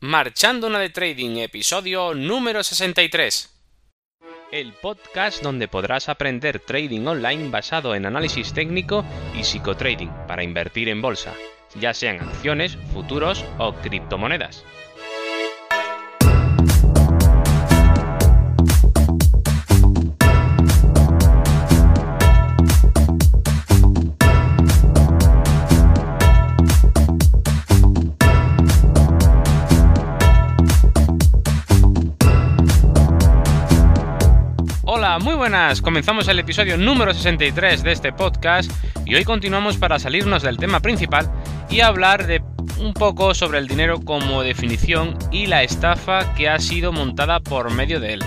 Marchando una de Trading, episodio número 63. El podcast donde podrás aprender trading online basado en análisis técnico y psicotrading para invertir en bolsa, ya sean acciones, futuros o criptomonedas. Muy buenas. Comenzamos el episodio número 63 de este podcast y hoy continuamos para salirnos del tema principal y hablar de un poco sobre el dinero como definición y la estafa que ha sido montada por medio de él.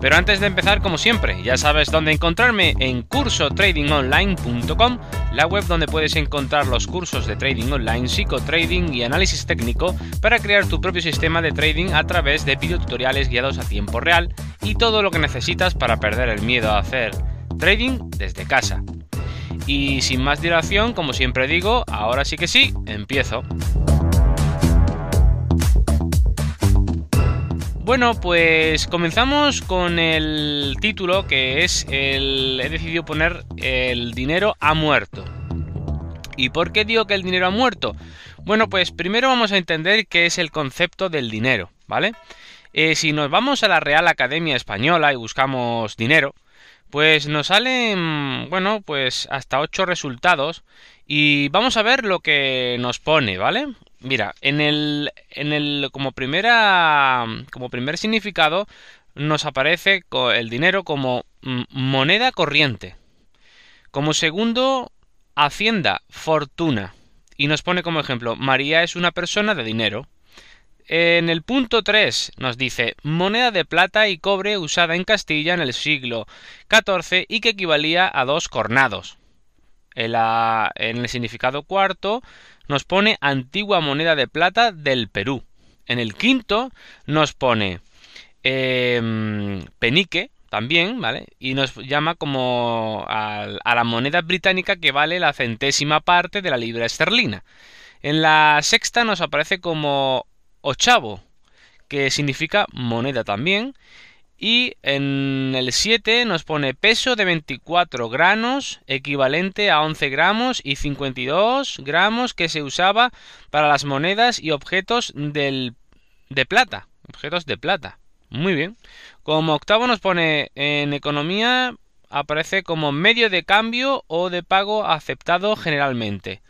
Pero antes de empezar, como siempre, ya sabes dónde encontrarme en cursotradingonline.com, la web donde puedes encontrar los cursos de trading online, psicotrading y análisis técnico para crear tu propio sistema de trading a través de videotutoriales guiados a tiempo real y todo lo que necesitas para perder el miedo a hacer trading desde casa. Y sin más dilación, como siempre digo, ahora sí que sí, empiezo. Bueno, pues comenzamos con el título que es el... He decidido poner el dinero ha muerto. ¿Y por qué digo que el dinero ha muerto? Bueno, pues primero vamos a entender qué es el concepto del dinero, ¿vale? Eh, si nos vamos a la Real Academia Española y buscamos dinero, pues nos salen, bueno, pues hasta 8 resultados y vamos a ver lo que nos pone, ¿vale? Mira, en el, en el como primera, como primer significado nos aparece el dinero como moneda corriente. Como segundo, hacienda, fortuna. Y nos pone como ejemplo, María es una persona de dinero. En el punto 3 nos dice moneda de plata y cobre usada en Castilla en el siglo XIV y que equivalía a dos cornados. En, en el significado cuarto nos pone antigua moneda de plata del Perú. En el quinto nos pone em, penique también, ¿vale? Y nos llama como a, a, la moneda británica que vale la centésima parte de la libra esterlina. En la sexta nos aparece como ochavo, que significa moneda también. Y en el 7 nos pone peso de 24 granos, equivalente a 11 gramos y 52 gramos que se usaba para las monedas y objetos del, de plata. Objetos de plata. Muy bien. Como octavo nos pone en economía aparece como medio de cambio o de pago aceptado generalmente.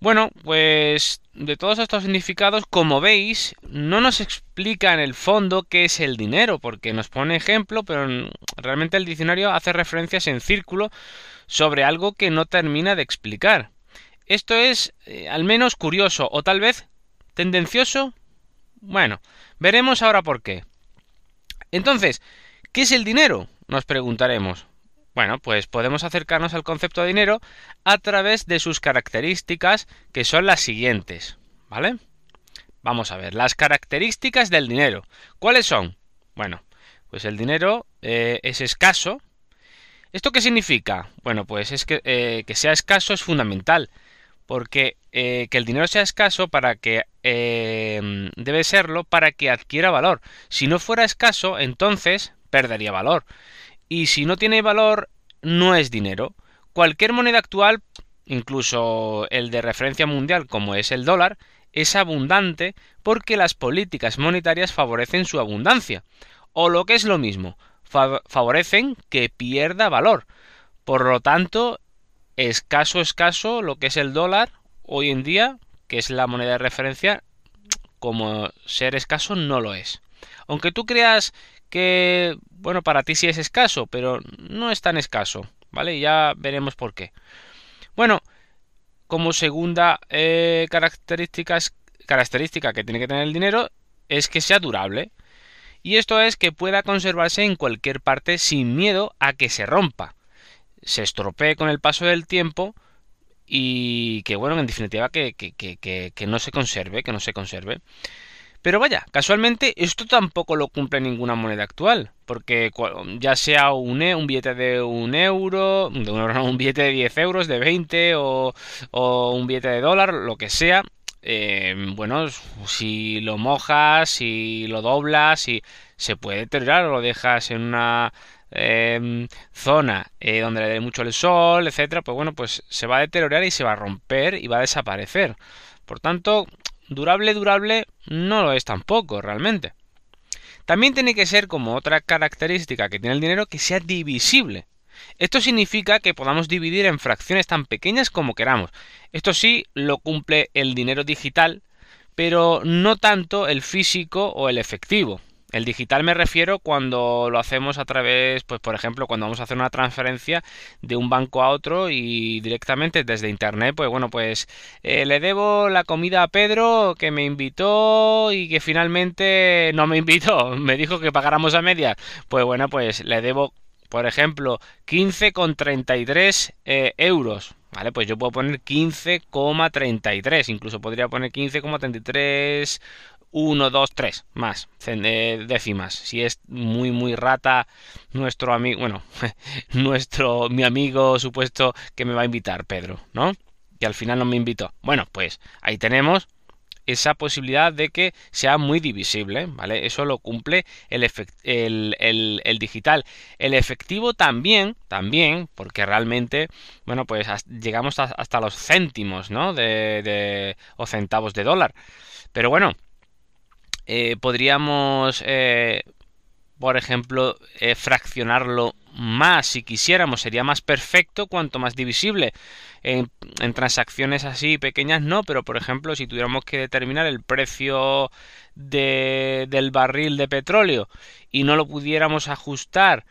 Bueno, pues de todos estos significados, como veis, no nos explica en el fondo qué es el dinero, porque nos pone ejemplo, pero realmente el diccionario hace referencias en círculo sobre algo que no termina de explicar. Esto es eh, al menos curioso o tal vez tendencioso. Bueno, veremos ahora por qué. Entonces, ¿qué es el dinero? Nos preguntaremos. Bueno, pues podemos acercarnos al concepto de dinero a través de sus características, que son las siguientes, ¿vale? Vamos a ver, las características del dinero. ¿Cuáles son? Bueno, pues el dinero eh, es escaso. ¿Esto qué significa? Bueno, pues es que, eh, que sea escaso es fundamental, porque eh, que el dinero sea escaso para que debe serlo para que adquiera valor. Si no fuera escaso, entonces perdería valor y si no tiene valor no es dinero. Cualquier moneda actual, incluso el de referencia mundial como es el dólar, es abundante porque las políticas monetarias favorecen su abundancia. O lo que es lo mismo, favorecen que pierda valor. Por lo tanto, escaso, escaso lo que es el dólar hoy en día, que es la moneda de referencia, como ser escaso no lo es. Aunque tú creas que, bueno, para ti sí es escaso, pero no es tan escaso, ¿vale? Ya veremos por qué. Bueno, como segunda eh, característica, característica que tiene que tener el dinero es que sea durable. Y esto es que pueda conservarse en cualquier parte sin miedo a que se rompa, se estropee con el paso del tiempo y que, bueno, en definitiva, que, que, que, que no se conserve, que no se conserve. Pero vaya, casualmente esto tampoco lo cumple ninguna moneda actual, porque ya sea un, e, un billete de un euro, de un, billete de 10 euros, de 20 o, un billete de dólar, lo que sea, eh, bueno, si lo mojas, si lo doblas, si se puede deteriorar o lo dejas en una em, zona eh, donde le dé mucho el sol, etcétera, pues bueno, pues se va a deteriorar y se va a romper y va a desaparecer. Por tanto, durable, durable no lo es tampoco realmente. También tiene que ser como otra característica que tiene el dinero que sea divisible. Esto significa que podamos dividir en fracciones tan pequeñas como queramos. Esto sí lo cumple el dinero digital, pero no tanto el físico o el efectivo. El digital me refiero cuando lo hacemos a través, pues por ejemplo, cuando vamos a hacer una transferencia de un banco a otro y directamente desde internet, pues bueno, pues eh, le debo la comida a Pedro que me invitó y que finalmente no me invitó, me dijo que pagáramos a media. Pues bueno, pues le debo, por ejemplo, 15,33 eh, euros. ¿Vale? Pues yo puedo poner 15,33, incluso podría poner 15,33 1, 2, 3 más décimas. Si es muy, muy rata, nuestro amigo, bueno, nuestro, mi amigo supuesto que me va a invitar, Pedro, ¿no? Que al final no me invitó. Bueno, pues ahí tenemos esa posibilidad de que sea muy divisible, ¿vale? Eso lo cumple el, el, el, digital. El efectivo también, también, porque realmente, bueno, pues llegamos hasta los céntimos, ¿no? De, de, o centavos de dólar. Pero bueno, eh, podríamos, eh, por ejemplo, eh, fraccionarlo más si quisiéramos, sería más perfecto cuanto más divisible. En, transacciones así pequeñas no, pero por ejemplo, si tuviéramos que determinar el precio del barril de petróleo y no lo pudiéramos ajustar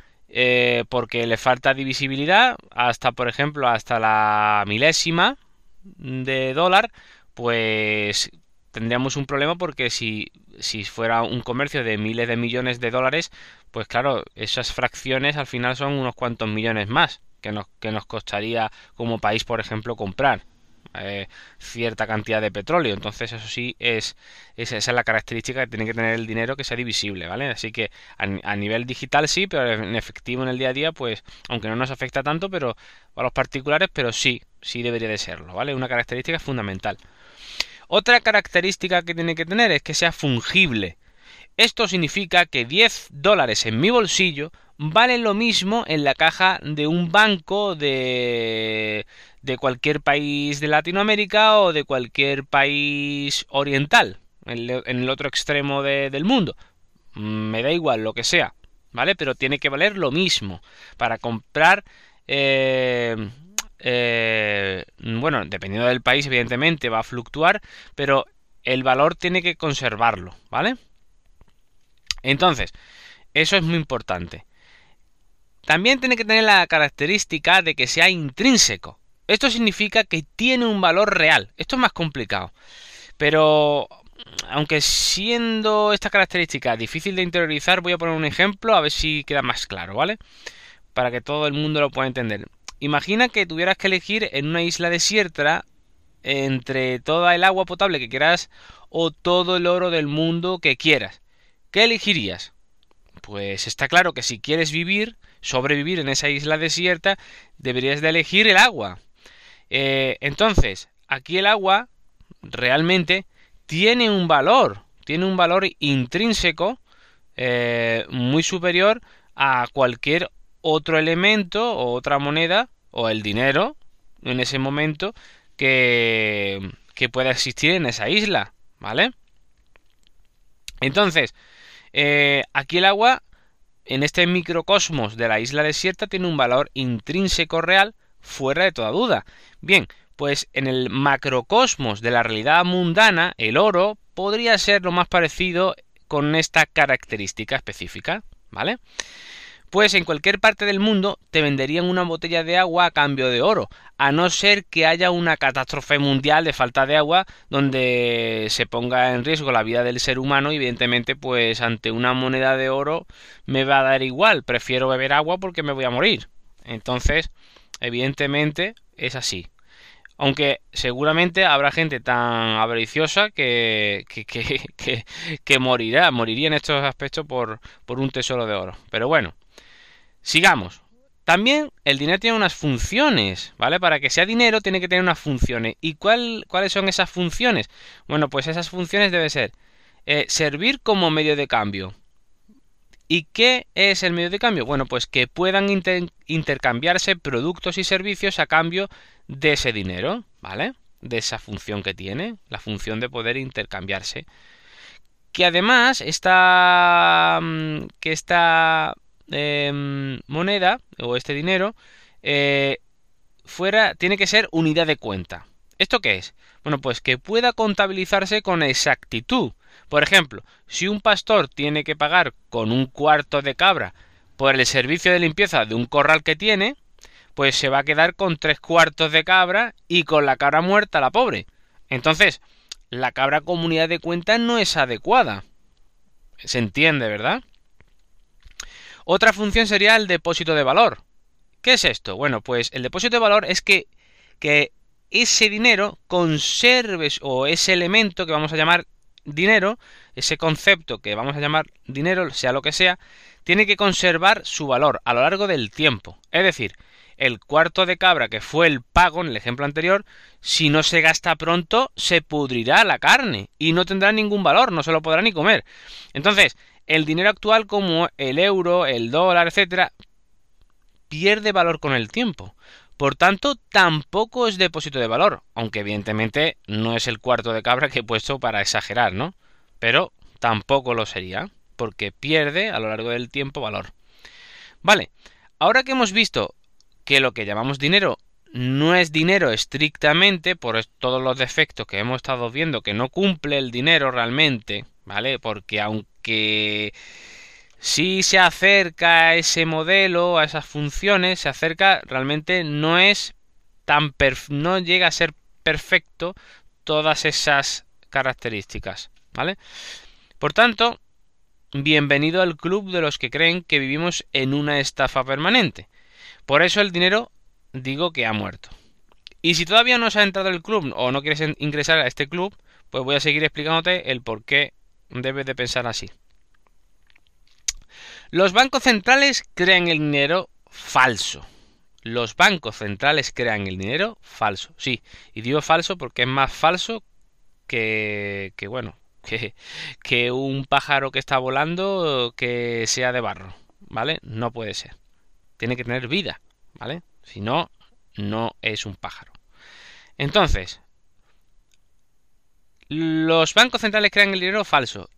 porque le falta divisibilidad, hasta por ejemplo, hasta la milésima de dólar, pues tendríamos un problema porque si, si fuera un comercio de miles de millones de dólares, pues claro, esas fracciones al final son unos cuantos millones más que nos, que nos costaría como país, por ejemplo, comprar. Eh, cierta cantidad de petróleo. Entonces, eso sí es, esa es la característica que tiene que tener el dinero que sea divisible, ¿vale? Así que a, a, nivel digital sí, pero en efectivo en el día a día, pues, aunque no nos afecta tanto, pero a los particulares, pero sí, sí debería de serlo, ¿vale? Una característica fundamental. Otra característica que tiene que tener es que sea fungible. Esto significa que 10 dólares en mi bolsillo valen lo mismo en la caja de un banco de, de cualquier país de Latinoamérica o de cualquier país oriental, en, el otro extremo del mundo. Me da igual lo que sea, ¿vale? Pero tiene que valer lo mismo para comprar eh, eh, bueno, dependiendo del país, evidentemente va a fluctuar, pero el valor tiene que conservarlo, ¿vale? Entonces, eso es muy importante. También tiene que tener la característica de que sea intrínseco. Esto significa que tiene un valor real. Esto es más complicado. Pero, aunque siendo esta característica difícil de interiorizar, voy a poner un ejemplo a ver si queda más claro, ¿vale? Para que todo el mundo lo pueda entender. Imagina que tuvieras que elegir en una isla desierta entre toda el agua potable que quieras o todo el oro del mundo que quieras. ¿Qué elegirías? Pues está claro que si quieres vivir, sobrevivir en esa isla desierta, deberías de elegir el agua. Eh, entonces, aquí el agua realmente tiene un valor, tiene un valor intrínseco eh, muy superior a cualquier otro elemento o otra moneda o el dinero en ese momento que, que pueda existir en esa isla, ¿vale? Entonces, eh, aquí el agua, en este microcosmos de la isla desierta, tiene un valor intrínseco real fuera de toda duda. Bien, pues en el macrocosmos de la realidad mundana, el oro podría ser lo más parecido con esta característica específica, ¿vale? Pues en cualquier parte del mundo te venderían una botella de agua a cambio de oro, a no ser que haya una catástrofe mundial de falta de agua donde se ponga en riesgo la vida del ser humano evidentemente pues ante una moneda de oro me va a dar igual, prefiero beber agua porque me voy a morir. Entonces, evidentemente es así. Aunque seguramente habrá gente tan avariciosa que, que, que, que, morirá, moriría en estos aspectos por, por un tesoro de oro. Pero bueno, Sigamos. También el dinero tiene unas funciones, ¿vale? Para que sea dinero tiene que tener unas funciones. ¿Y cuál, cuáles son esas funciones? Bueno, pues esas funciones deben ser eh, servir como medio de cambio. ¿Y qué es el medio de cambio? Bueno, pues que puedan intercambiarse productos y servicios a cambio de ese dinero, ¿vale? De esa función que tiene, la función de poder intercambiarse. Que además esta, mm, que esta em, moneda o este dinero eh, fuera, tiene que ser unidad de cuenta. ¿Esto qué es? Bueno, pues que pueda contabilizarse con exactitud. Por ejemplo, si un pastor tiene que pagar con un cuarto de cabra por el servicio de limpieza de un corral que tiene, pues se va a quedar con tres cuartos de cabra y con la cabra muerta la pobre. Entonces, la cabra comunidad de cuenta no es adecuada. Se entiende, ¿verdad? Otra función sería el depósito de valor. ¿Qué es esto? Bueno, pues el depósito de valor es que, que ese dinero conserves o ese elemento que vamos a llamar dinero, ese concepto que vamos a llamar dinero, sea lo que sea, tiene que conservar su valor a lo largo del tiempo. Es decir, el cuarto de cabra que fue el pago en el ejemplo anterior, si no se gasta pronto, se pudrirá la carne y no tendrá ningún valor, no se lo podrá ni comer. Entonces, el dinero actual como el euro, el dólar, etcétera, pierde valor con el tiempo. Por tanto, tampoco es depósito de valor, aunque evidentemente no es el cuarto de cabra que he puesto para exagerar, ¿no? Pero tampoco lo sería, porque pierde a lo largo del tiempo valor. Vale, ahora que hemos visto que lo que llamamos dinero no es dinero estrictamente por todos los defectos que hemos estado viendo que no cumple el dinero realmente, ¿vale? Porque aunque si se acerca a ese modelo, a esas funciones, se acerca, realmente no es tan no llega a ser perfecto todas esas características, ¿vale? Por tanto, bienvenido al club de los que creen que vivimos en una estafa permanente. Por eso el dinero digo que ha muerto. Y si todavía no se ha entrado el club o no quieres ingresar a este club, pues voy a seguir explicándote el por qué debes de pensar así. Los bancos centrales crean el dinero falso. Los bancos centrales crean el dinero falso. Sí, y digo falso porque es más falso que, que bueno, que, que un pájaro que está volando que sea de barro, ¿vale? No puede ser. Tiene que tener vida, ¿vale? Si no, no es un pájaro. Entonces, los bancos centrales crean el dinero falso.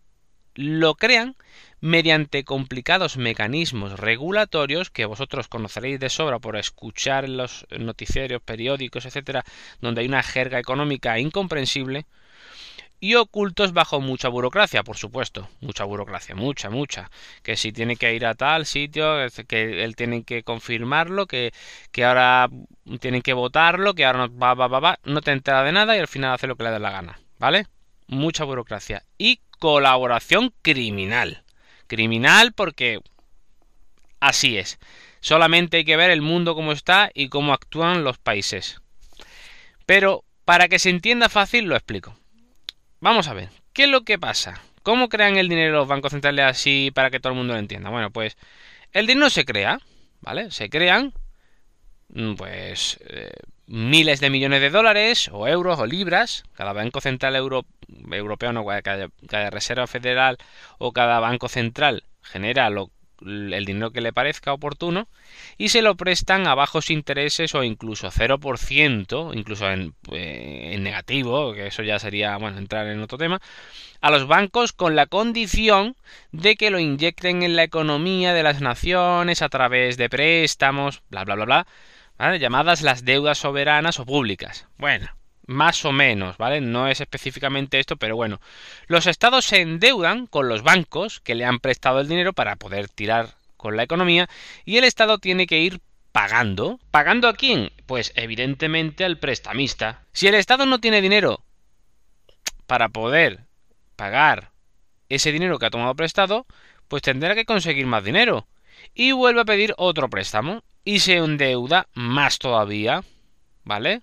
Lo crean mediante complicados mecanismos regulatorios que vosotros conoceréis de sobra por escuchar los noticiarios, periódicos, etcétera, donde hay una jerga económica incomprensible y ocultos bajo mucha burocracia, por supuesto, mucha burocracia, mucha, mucha, que si tiene que ir a tal sitio, que él tiene que confirmarlo, que, que ahora tienen que votarlo, que ahora no va, va, va, va, no te entera de nada y al final hace lo que le dé la gana, ¿vale? Mucha burocracia y colaboración criminal criminal porque así es. Solamente hay que ver el mundo como está y cómo actúan los países. Pero para que se entienda fácil lo explico. Vamos a ver, ¿qué es lo que pasa? ¿Cómo crean el dinero los bancos centrales así para que todo el mundo lo entienda? Bueno, pues el dinero se crea, ¿vale? Se crean, mm, pues, eh, miles de millones de dólares, o euros, o libras. Cada banco central europeo, no, cada, cada reserva federal o cada banco central genera el dinero que le parezca oportuno y se lo prestan a bajos intereses o incluso 0%, incluso en, eh, en, negativo, que eso ya sería, bueno, entrar en otro tema, a los bancos con la condición de que lo inyecten en la economía de las naciones a través de préstamos, bla, bla, bla, bla, llamadas las deudas soberanas o públicas. Bueno, más o menos, ¿vale? No es específicamente esto, pero bueno. Los estados se endeudan con los bancos que le han prestado el dinero para poder tirar con la economía y el estado tiene que ir pagando. ¿Pagando a quién? Pues evidentemente al prestamista. Si el estado no tiene dinero para poder pagar ese dinero que ha tomado prestado, pues tendrá que conseguir más dinero y vuelve a pedir otro préstamo y se endeuda más todavía, ¿vale?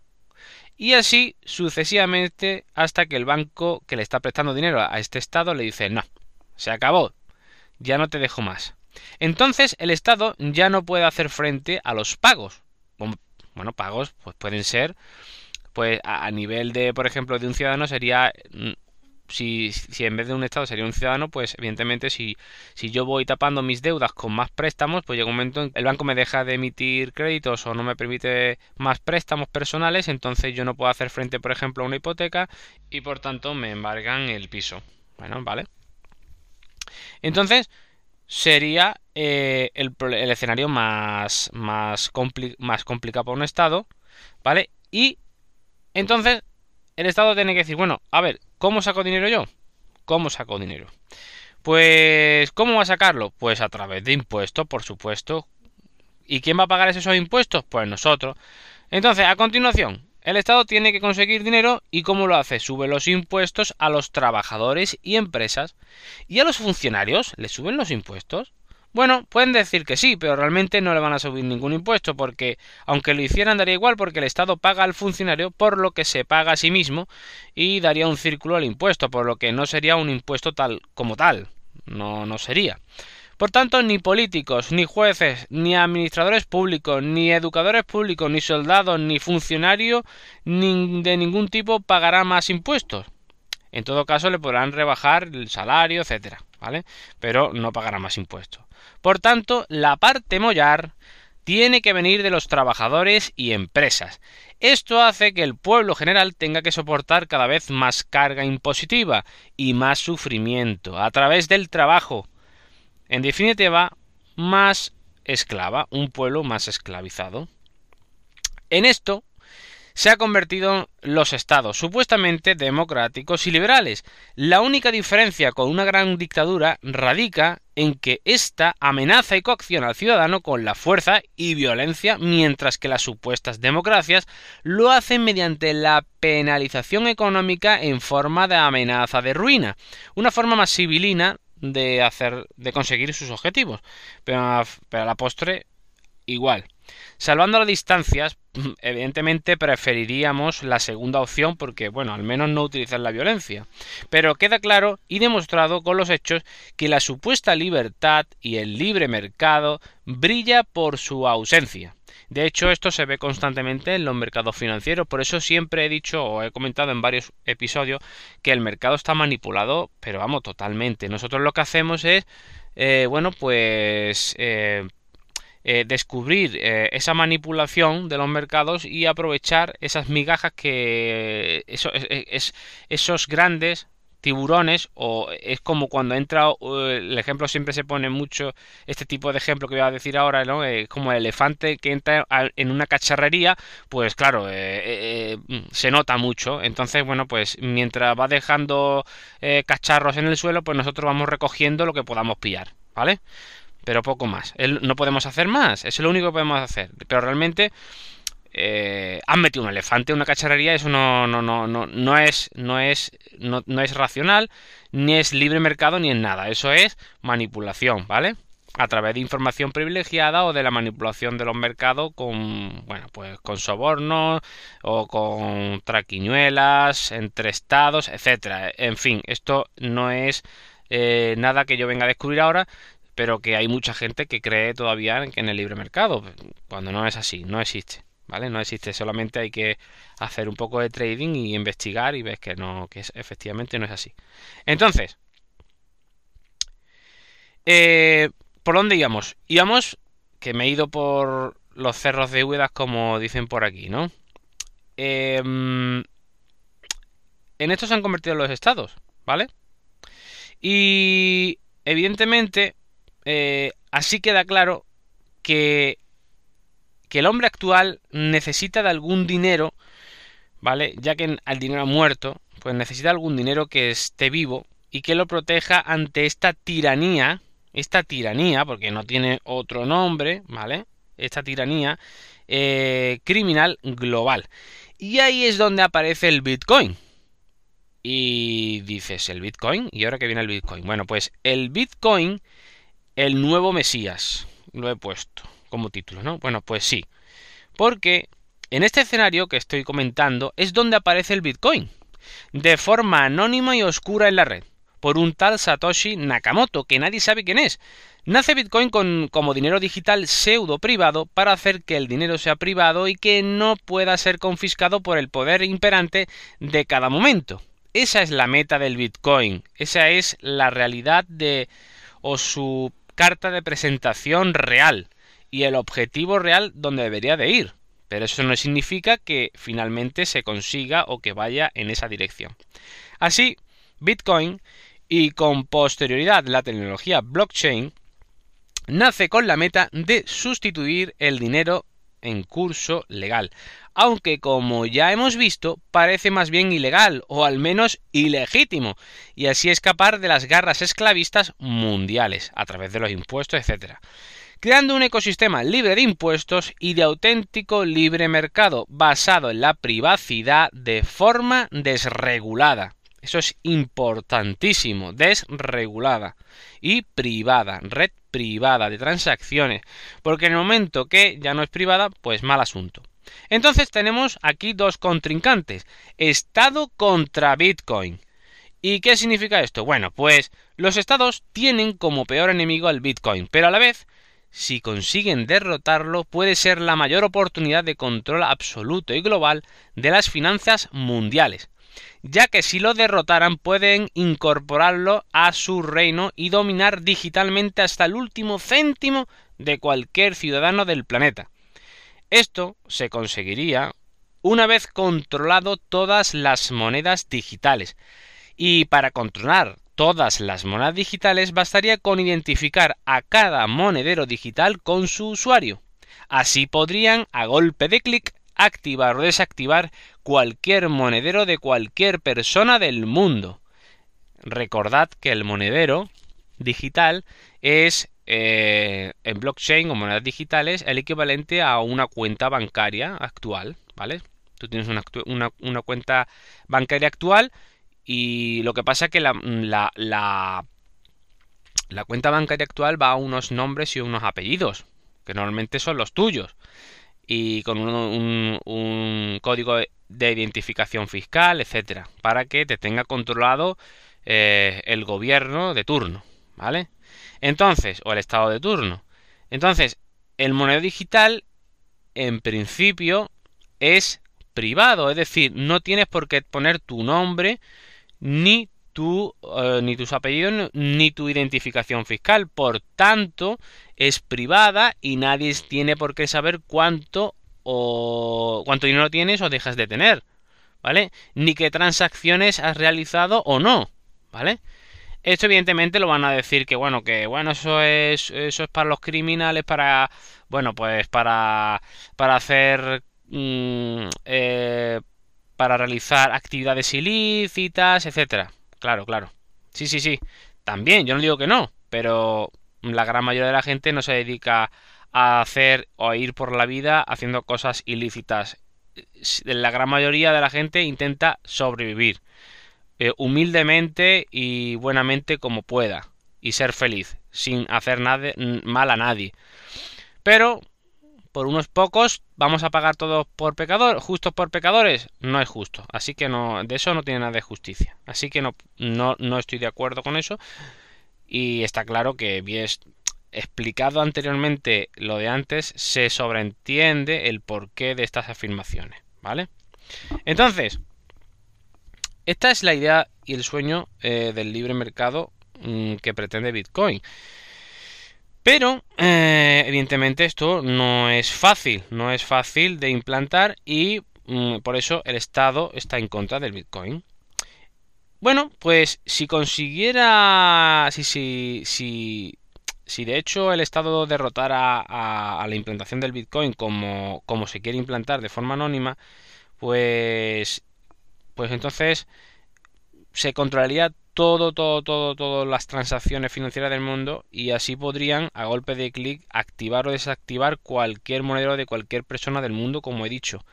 Y así sucesivamente hasta que el banco que le está prestando dinero a este estado le dice, no, se acabó, ya no te dejo más. Entonces el Estado ya no puede hacer frente a los pagos. Bueno, pagos pues pueden ser, pues a, nivel de, por ejemplo, de un ciudadano sería mm, si, en vez de un Estado sería un ciudadano, pues evidentemente si, si yo voy tapando mis deudas con más préstamos, pues llega un momento en que el banco me deja de emitir créditos o no me permite más préstamos personales, entonces yo no puedo hacer frente, por ejemplo, a una hipoteca y por tanto me embargan el piso. Bueno, vale. Entonces, sería eh, el, escenario más, más, más complicado para un Estado, ¿vale? Y entonces el Estado tiene que decir, bueno, a ver, ¿cómo saco dinero yo? ¿Cómo saco dinero? Pues, ¿cómo va a sacarlo? Pues a través de impuestos, por supuesto. ¿Y quién va a pagar esos impuestos? Pues nosotros. Entonces, a continuación, el Estado tiene que conseguir dinero y ¿cómo lo hace? Sube los impuestos a los trabajadores y empresas. ¿Y a los funcionarios les suben los impuestos? Bueno, pueden decir que sí, pero realmente no le van a subir ningún impuesto porque, aunque lo hicieran, daría igual porque el Estado paga al funcionario por lo que se paga a sí mismo y daría un círculo al impuesto, por lo que no sería un impuesto tal como tal. No, no sería. Por tanto, ni políticos, ni jueces, ni administradores públicos, ni educadores públicos, ni soldados, ni funcionarios de ningún tipo pagará más impuestos. En todo caso, le podrán rebajar el salario, etcétera, ¿vale? Pero no pagará más impuestos. Por tanto, la parte mollar tiene que venir de los trabajadores y empresas. Esto hace que el pueblo general tenga que soportar cada vez más carga impositiva y más sufrimiento a través del trabajo, en definitiva, más esclava, un pueblo más esclavizado. En esto se ha convertido los estados supuestamente democráticos y liberales. La única diferencia con una gran dictadura radica en que ésta amenaza y coacciona al ciudadano con la fuerza y violencia, mientras que las supuestas democracias lo hacen mediante la penalización económica en forma de amenaza de ruina, una forma más civilina de hacer de conseguir sus objetivos pero a la postre igual salvando las distancias evidentemente preferiríamos la segunda opción porque bueno al menos no utilizar la violencia pero queda claro y demostrado con los hechos que la supuesta libertad y el libre mercado brilla por su ausencia de hecho, esto se ve constantemente en los mercados financieros. Por eso siempre he dicho o he comentado en varios episodios que el mercado está manipulado, pero vamos, totalmente. Nosotros lo que hacemos es, eh, bueno, pues... Eh, eh, descubrir esa manipulación de los mercados y aprovechar esas migajas que esos grandes tiburones o es como cuando entra el ejemplo siempre se pone mucho este tipo de ejemplo que voy a decir ahora no eh, como el elefante que entra en una cacharrería pues claro eh, eh, se nota mucho. Entonces bueno pues mientras va dejando cacharros en el suelo pues nosotros vamos recogiendo lo que podamos pillar vale pero poco más no podemos hacer más es lo único que podemos hacer pero realmente eh, han metido un elefante en una cacharrería, eso no, no, no, no, no es, no es, no, es racional, ni es libre mercado, ni es nada. Eso es manipulación, ¿vale? a través de información privilegiada o de la manipulación de los mercados con bueno pues con sobornos o con traquiñuelas entre estados etcétera en fin esto no es eh, nada que yo venga a descubrir ahora pero que hay mucha gente que cree todavía en el libre mercado cuando no es así no existe ¿vale? No existe, solamente hay que hacer un poco de trading y investigar y ves que no, que efectivamente no es así. Entonces, eh, ¿por dónde íbamos? Íbamos, que me he ido por los cerros de Úedas, como dicen por aquí, ¿no? Em, en esto se han convertido los estados, ¿vale? Y evidentemente, eh, así queda claro que que el hombre actual necesita de algún dinero, ¿vale? Ya que el dinero ha muerto, pues necesita algún dinero que esté vivo y que lo proteja ante esta tiranía, esta tiranía, porque no tiene otro nombre, ¿vale? Esta tiranía eh, criminal global. Y ahí es donde aparece el Bitcoin. Y dices, ¿el Bitcoin? ¿Y ahora que viene el Bitcoin? Bueno, pues el Bitcoin, el nuevo Mesías, lo he puesto como título, ¿no? Bueno, pues sí. Porque en este escenario que estoy comentando es donde aparece el Bitcoin, de forma anónima y oscura en la red. por un tal Satoshi Nakamoto, que nadie sabe quién es. Nace Bitcoin con, como dinero digital pseudo privado para hacer que el dinero sea privado y que no pueda ser confiscado por el poder imperante de cada momento. Esa es la meta del Bitcoin, esa es la realidad de o su carta de presentación real y el objetivo real donde debería de ir. Pero eso no significa que finalmente se consiga o que vaya en esa dirección. Así, Bitcoin y con posterioridad la tecnología blockchain nace con la meta de sustituir el dinero en curso legal, aunque como ya hemos visto parece más bien ilegal o al menos ilegítimo, y así escapar de las garras esclavistas mundiales a través de los impuestos, etc. Creando un ecosistema libre de impuestos y de auténtico libre mercado basado en la privacidad de forma desregulada. Eso es importantísimo, desregulada y privada, red privada de transacciones, porque en el momento que ya no es privada, pues mal asunto. Entonces tenemos aquí dos contrincantes, Estado contra Bitcoin. ¿Y qué significa esto? Bueno, pues los estados tienen como peor enemigo al Bitcoin, pero a la vez, si consiguen derrotarlo, puede ser la mayor oportunidad de control absoluto y global de las finanzas mundiales ya que si lo derrotaran pueden incorporarlo a su reino y dominar digitalmente hasta el último céntimo de cualquier ciudadano del planeta. Esto se conseguiría una vez controlado todas las monedas digitales. Y para controlar todas las monedas digitales bastaría con identificar a cada monedero digital con su usuario. Así podrían, a golpe de clic, activar o desactivar cualquier monedero de cualquier persona del mundo. Recordad que el monedero digital es eh, en blockchain o monedas digitales el equivalente a una cuenta bancaria actual, ¿vale? Tú tienes una, una, cuenta bancaria actual y lo que pasa es que la, la, la, la cuenta bancaria actual va a unos nombres y unos apellidos, que normalmente son los tuyos y con un, código de identificación fiscal, etcétera, para que te tenga controlado eh, el gobierno de turno, ¿vale? Entonces, o el estado de turno. Entonces, el monedero digital, en principio, es privado, es decir, no tienes por qué poner tu nombre ni tu, eh, ni tus apellidos ni tu identificación fiscal. Por tanto, es privada y nadie tiene por qué saber cuánto o cuánto dinero tienes o dejas de tener, ¿vale? Ni qué transacciones has realizado o no, ¿vale? Esto evidentemente lo van a decir que bueno, que bueno, eso es eso es para los criminales para bueno, pues para para hacer mm, eh, para realizar actividades ilícitas, etcétera. Claro, claro. Sí, sí, sí. También, yo no digo que no, pero la gran mayoría de la gente no se dedica a hacer o a ir por la vida haciendo cosas ilícitas. La gran mayoría de la gente intenta sobrevivir eh, humildemente y buenamente como pueda y ser feliz sin hacer nada mal a nadie. Pero por unos pocos vamos a pagar todos por pecador, justos por pecadores, no es justo. Así que no, de eso no tiene nada de justicia. Así que no, no, estoy de acuerdo con eso. Y está claro que bien explicado anteriormente lo de antes, se sobreentiende el porqué de estas afirmaciones, ¿vale? Entonces, esta es la idea y el sueño eh, del libre mercado mm, que pretende Bitcoin. Pero, eh, evidentemente, esto no es fácil, no es fácil de implantar y mm, por eso el Estado está en contra del Bitcoin. Bueno, pues si consiguiera, si, si, si, si de hecho el Estado derrotara a, la implantación del Bitcoin como, como se quiere implantar de forma anónima, pues, pues entonces se controlaría todo, todo, todo, todas las transacciones financieras del mundo y así podrían, a golpe de clic, activar o desactivar cualquier monedero de cualquier persona del mundo, como he dicho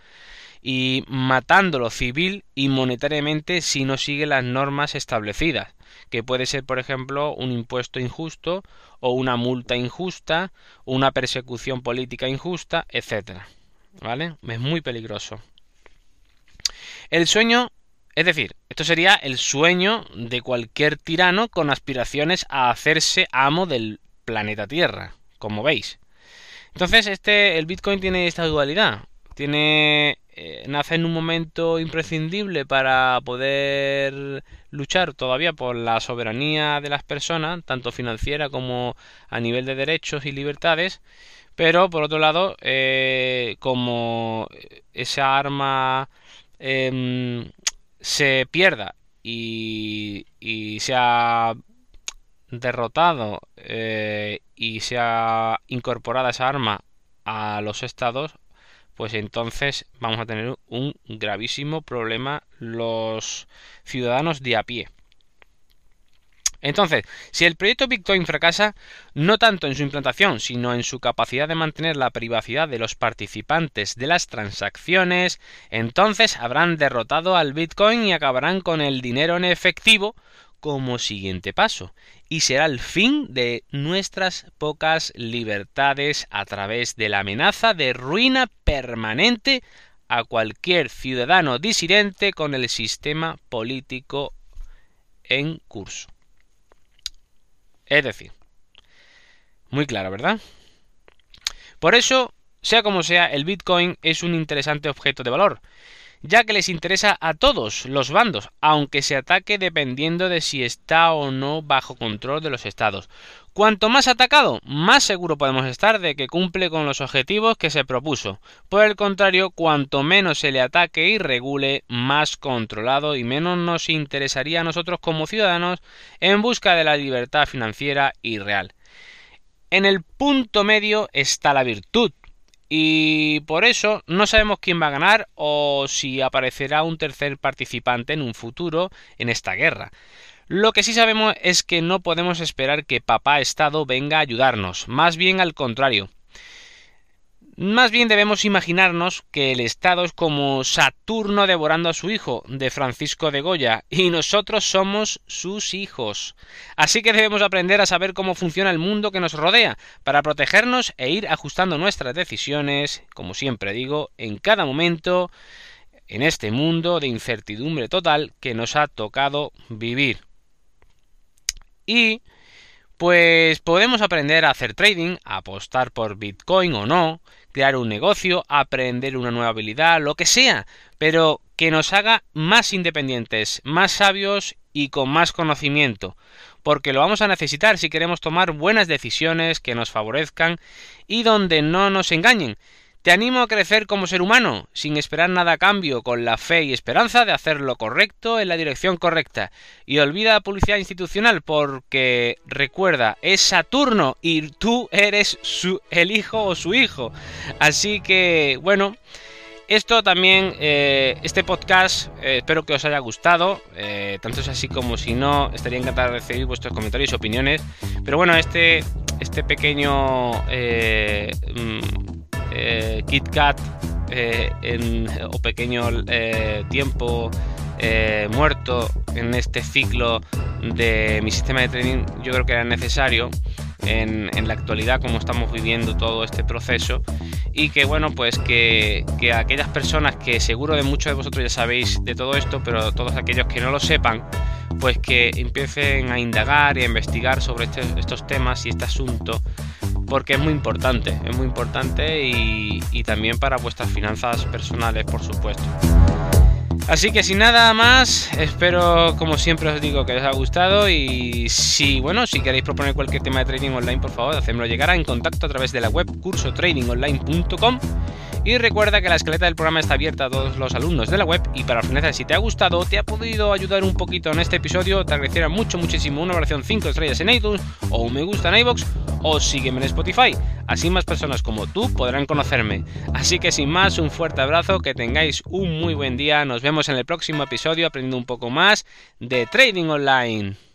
y matándolo civil y monetariamente si no sigue las normas establecidas, que puede ser, por ejemplo, un impuesto injusto o una multa injusta una persecución política injusta, etcétera. ¿Vale? Es muy peligroso. El sueño Es decir, esto sería el sueño de cualquier tirano con aspiraciones a hacerse amo del planeta Tierra, como veis. Entonces, este, el Bitcoin tiene esta dualidad. Tiene. Eh, nace en un momento imprescindible para poder luchar todavía por la soberanía de las personas, tanto financiera como a nivel de derechos y libertades. Pero por otro lado, eh, como esa arma em, se pierda y, y se ha derrotado eh, y se ha incorporado esa arma a los estados, pues entonces vamos a tener un gravísimo problema los ciudadanos de a pie. Entonces, si el proyecto Bitcoin fracasa, no tanto en su implantación, sino en su capacidad de mantener la privacidad de los participantes de las transacciones, entonces habrán derrotado al Bitcoin y acabarán con el dinero en efectivo como siguiente paso, y será el fin de nuestras pocas libertades a través de la amenaza de ruina permanente a cualquier ciudadano disidente con el sistema político en curso. Es decir, muy claro, ¿verdad? Por eso, sea como sea, el Bitcoin es un interesante objeto de valor, ya que les interesa a todos los bandos, aunque se ataque dependiendo de si está o no bajo control de los estados. Cuanto más atacado, más seguro podemos estar de que cumple con los objetivos que se propuso. Por el contrario, cuanto menos se le ataque y regule, más controlado y menos nos interesaría a nosotros como ciudadanos en busca de la libertad financiera y real. En el punto medio está la virtud, y por eso no sabemos quién va a ganar o si aparecerá un tercer participante en un futuro en esta guerra. Lo que sí sabemos es que no podemos esperar que papá Estado venga a ayudarnos, más bien al contrario. Más bien debemos imaginarnos que el Estado es como Saturno devorando a su hijo, de Francisco de Goya, y nosotros somos sus hijos. Así que debemos aprender a saber cómo funciona el mundo que nos rodea, para protegernos e ir ajustando nuestras decisiones, como siempre digo, en cada momento, en este mundo de incertidumbre total que nos ha tocado vivir. Y pues podemos aprender a hacer trading, a apostar por Bitcoin o no, crear un negocio, aprender una nueva habilidad, lo que sea, pero que nos haga más independientes, más sabios y con más conocimiento, porque lo vamos a necesitar si queremos tomar buenas decisiones que nos favorezcan y donde no nos engañen, te animo a crecer como ser humano, sin esperar nada a cambio, con la fe y esperanza de hacer lo correcto en la dirección correcta. Y olvida publicidad institucional, porque recuerda, es Saturno y tú eres su, el hijo o su hijo. Así que, bueno. Esto también, eh, este podcast, eh, espero que os haya gustado. Eh, tanto es así como si no, estaría encantado de recibir vuestros comentarios y opiniones. Pero bueno, este, este pequeño mm, eh, KitKat eh, en, o pequeño eh, tiempo eh, muerto en este ciclo de mi sistema de trading yo creo que era necesario en, la actualidad como estamos viviendo todo este proceso. Y que bueno pues que, que, aquellas personas que seguro de muchos de vosotros ya sabéis de todo esto pero todos aquellos que no lo sepan pues que empiecen a indagar y a investigar sobre este, estos temas y este asunto porque es muy importante, es muy importante y, también para vuestras finanzas personales, por supuesto. Así que sin nada más, espero como siempre os digo que os haya gustado y si bueno, si queréis proponer cualquier tema de trading online, por favor, hacedmelo llegar en contacto a través de la web cursotradingonline.com y recuerda que la escaleta del programa está abierta a todos los alumnos de la web y para finalizar, si te ha gustado, te ha podido ayudar un poquito en este episodio, te agradecería mucho, muchísimo una oración 5 estrellas en iTunes o un me gusta en iVoox o sígueme en Spotify. Así más personas como tú podrán conocerme. Así que sin más, un fuerte abrazo, que tengáis un muy buen día. Nos vemos en el próximo episodio aprendiendo un poco más de trading online.